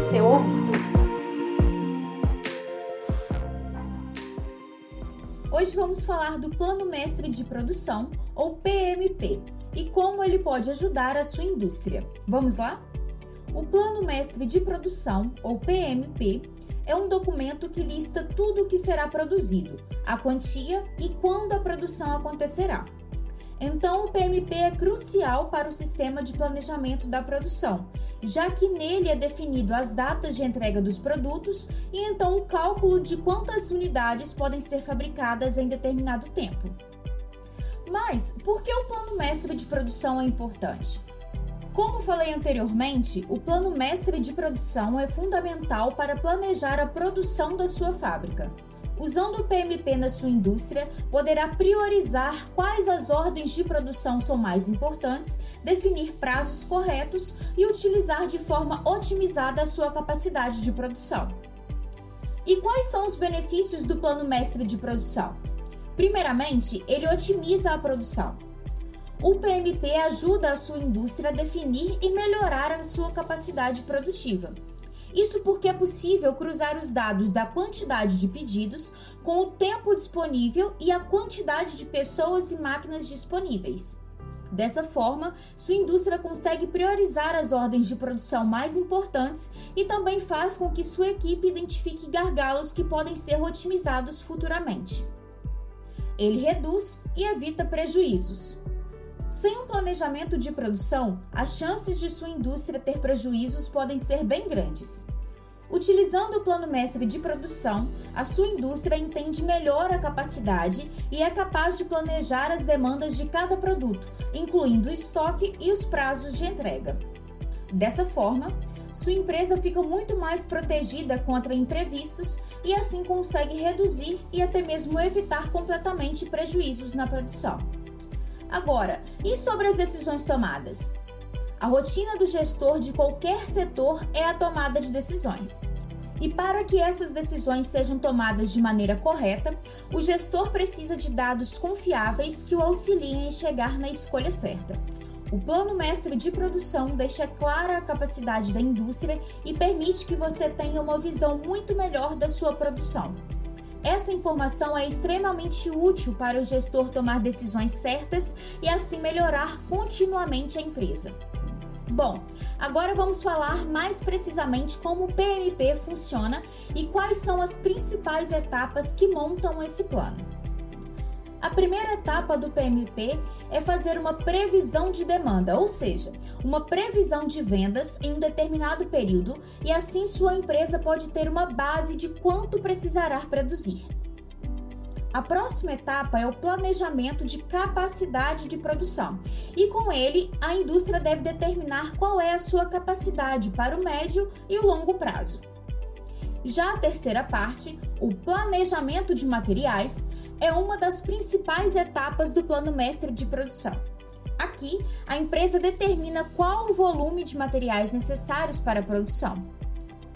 seu ouvido. Hoje vamos falar do Plano Mestre de Produção, ou PMP, e como ele pode ajudar a sua indústria. Vamos lá? O Plano Mestre de Produção, ou PMP, é um documento que lista tudo o que será produzido, a quantia e quando a produção acontecerá. Então, o PMP é crucial para o sistema de planejamento da produção, já que nele é definido as datas de entrega dos produtos e então o cálculo de quantas unidades podem ser fabricadas em determinado tempo. Mas por que o plano mestre de produção é importante? Como falei anteriormente, o plano mestre de produção é fundamental para planejar a produção da sua fábrica. Usando o PMP na sua indústria, poderá priorizar quais as ordens de produção são mais importantes, definir prazos corretos e utilizar de forma otimizada a sua capacidade de produção. E quais são os benefícios do plano mestre de produção? Primeiramente, ele otimiza a produção. O PMP ajuda a sua indústria a definir e melhorar a sua capacidade produtiva. Isso porque é possível cruzar os dados da quantidade de pedidos com o tempo disponível e a quantidade de pessoas e máquinas disponíveis. Dessa forma, sua indústria consegue priorizar as ordens de produção mais importantes e também faz com que sua equipe identifique gargalos que podem ser otimizados futuramente. Ele reduz e evita prejuízos. Sem um planejamento de produção, as chances de sua indústria ter prejuízos podem ser bem grandes. Utilizando o plano mestre de produção, a sua indústria entende melhor a capacidade e é capaz de planejar as demandas de cada produto, incluindo o estoque e os prazos de entrega. Dessa forma, sua empresa fica muito mais protegida contra imprevistos e assim consegue reduzir e até mesmo evitar completamente prejuízos na produção. Agora, e sobre as decisões tomadas? A rotina do gestor de qualquer setor é a tomada de decisões. E para que essas decisões sejam tomadas de maneira correta, o gestor precisa de dados confiáveis que o auxiliem em chegar na escolha certa. O plano mestre de produção deixa clara a capacidade da indústria e permite que você tenha uma visão muito melhor da sua produção. Essa informação é extremamente útil para o gestor tomar decisões certas e assim melhorar continuamente a empresa. Bom, agora vamos falar mais precisamente como o PMP funciona e quais são as principais etapas que montam esse plano. A primeira etapa do PMP é fazer uma previsão de demanda, ou seja, uma previsão de vendas em um determinado período e assim sua empresa pode ter uma base de quanto precisará produzir. A próxima etapa é o planejamento de capacidade de produção, e com ele a indústria deve determinar qual é a sua capacidade para o médio e o longo prazo. Já a terceira parte, o planejamento de materiais, é uma das principais etapas do plano mestre de produção. Aqui, a empresa determina qual o volume de materiais necessários para a produção.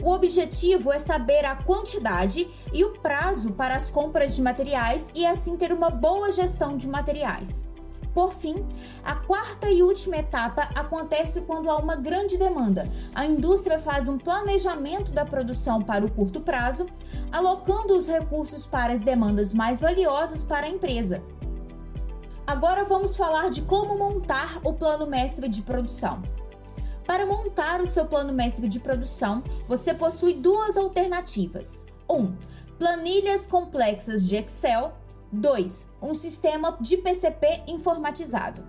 O objetivo é saber a quantidade e o prazo para as compras de materiais e assim ter uma boa gestão de materiais. Por fim, a quarta e última etapa acontece quando há uma grande demanda. A indústria faz um planejamento da produção para o curto prazo, alocando os recursos para as demandas mais valiosas para a empresa. Agora vamos falar de como montar o plano mestre de produção. Para montar o seu plano mestre de produção, você possui duas alternativas. 1. Um, planilhas complexas de Excel 2. Um sistema de PCP informatizado.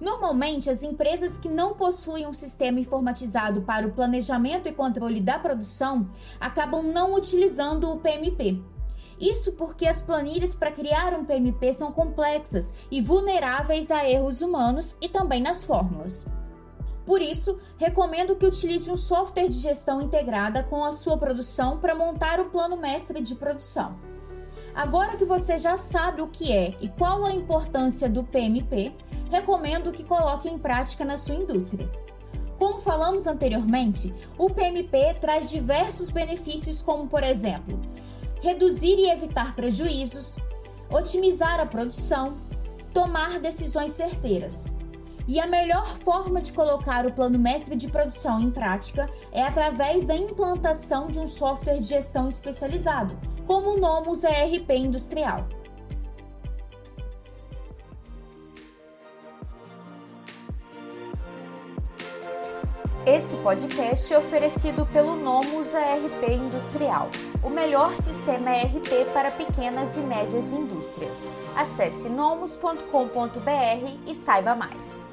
Normalmente, as empresas que não possuem um sistema informatizado para o planejamento e controle da produção acabam não utilizando o PMP. Isso porque as planilhas para criar um PMP são complexas e vulneráveis a erros humanos e também nas fórmulas. Por isso, recomendo que utilize um software de gestão integrada com a sua produção para montar o plano mestre de produção. Agora que você já sabe o que é e qual a importância do PMP, recomendo que coloque em prática na sua indústria. Como falamos anteriormente, o PMP traz diversos benefícios, como, por exemplo, reduzir e evitar prejuízos, otimizar a produção, tomar decisões certeiras. E a melhor forma de colocar o plano mestre de produção em prática é através da implantação de um software de gestão especializado, como o Nomus ERP Industrial. Esse podcast é oferecido pelo Nomus ERP Industrial, o melhor sistema ERP para pequenas e médias indústrias. Acesse nomus.com.br e saiba mais.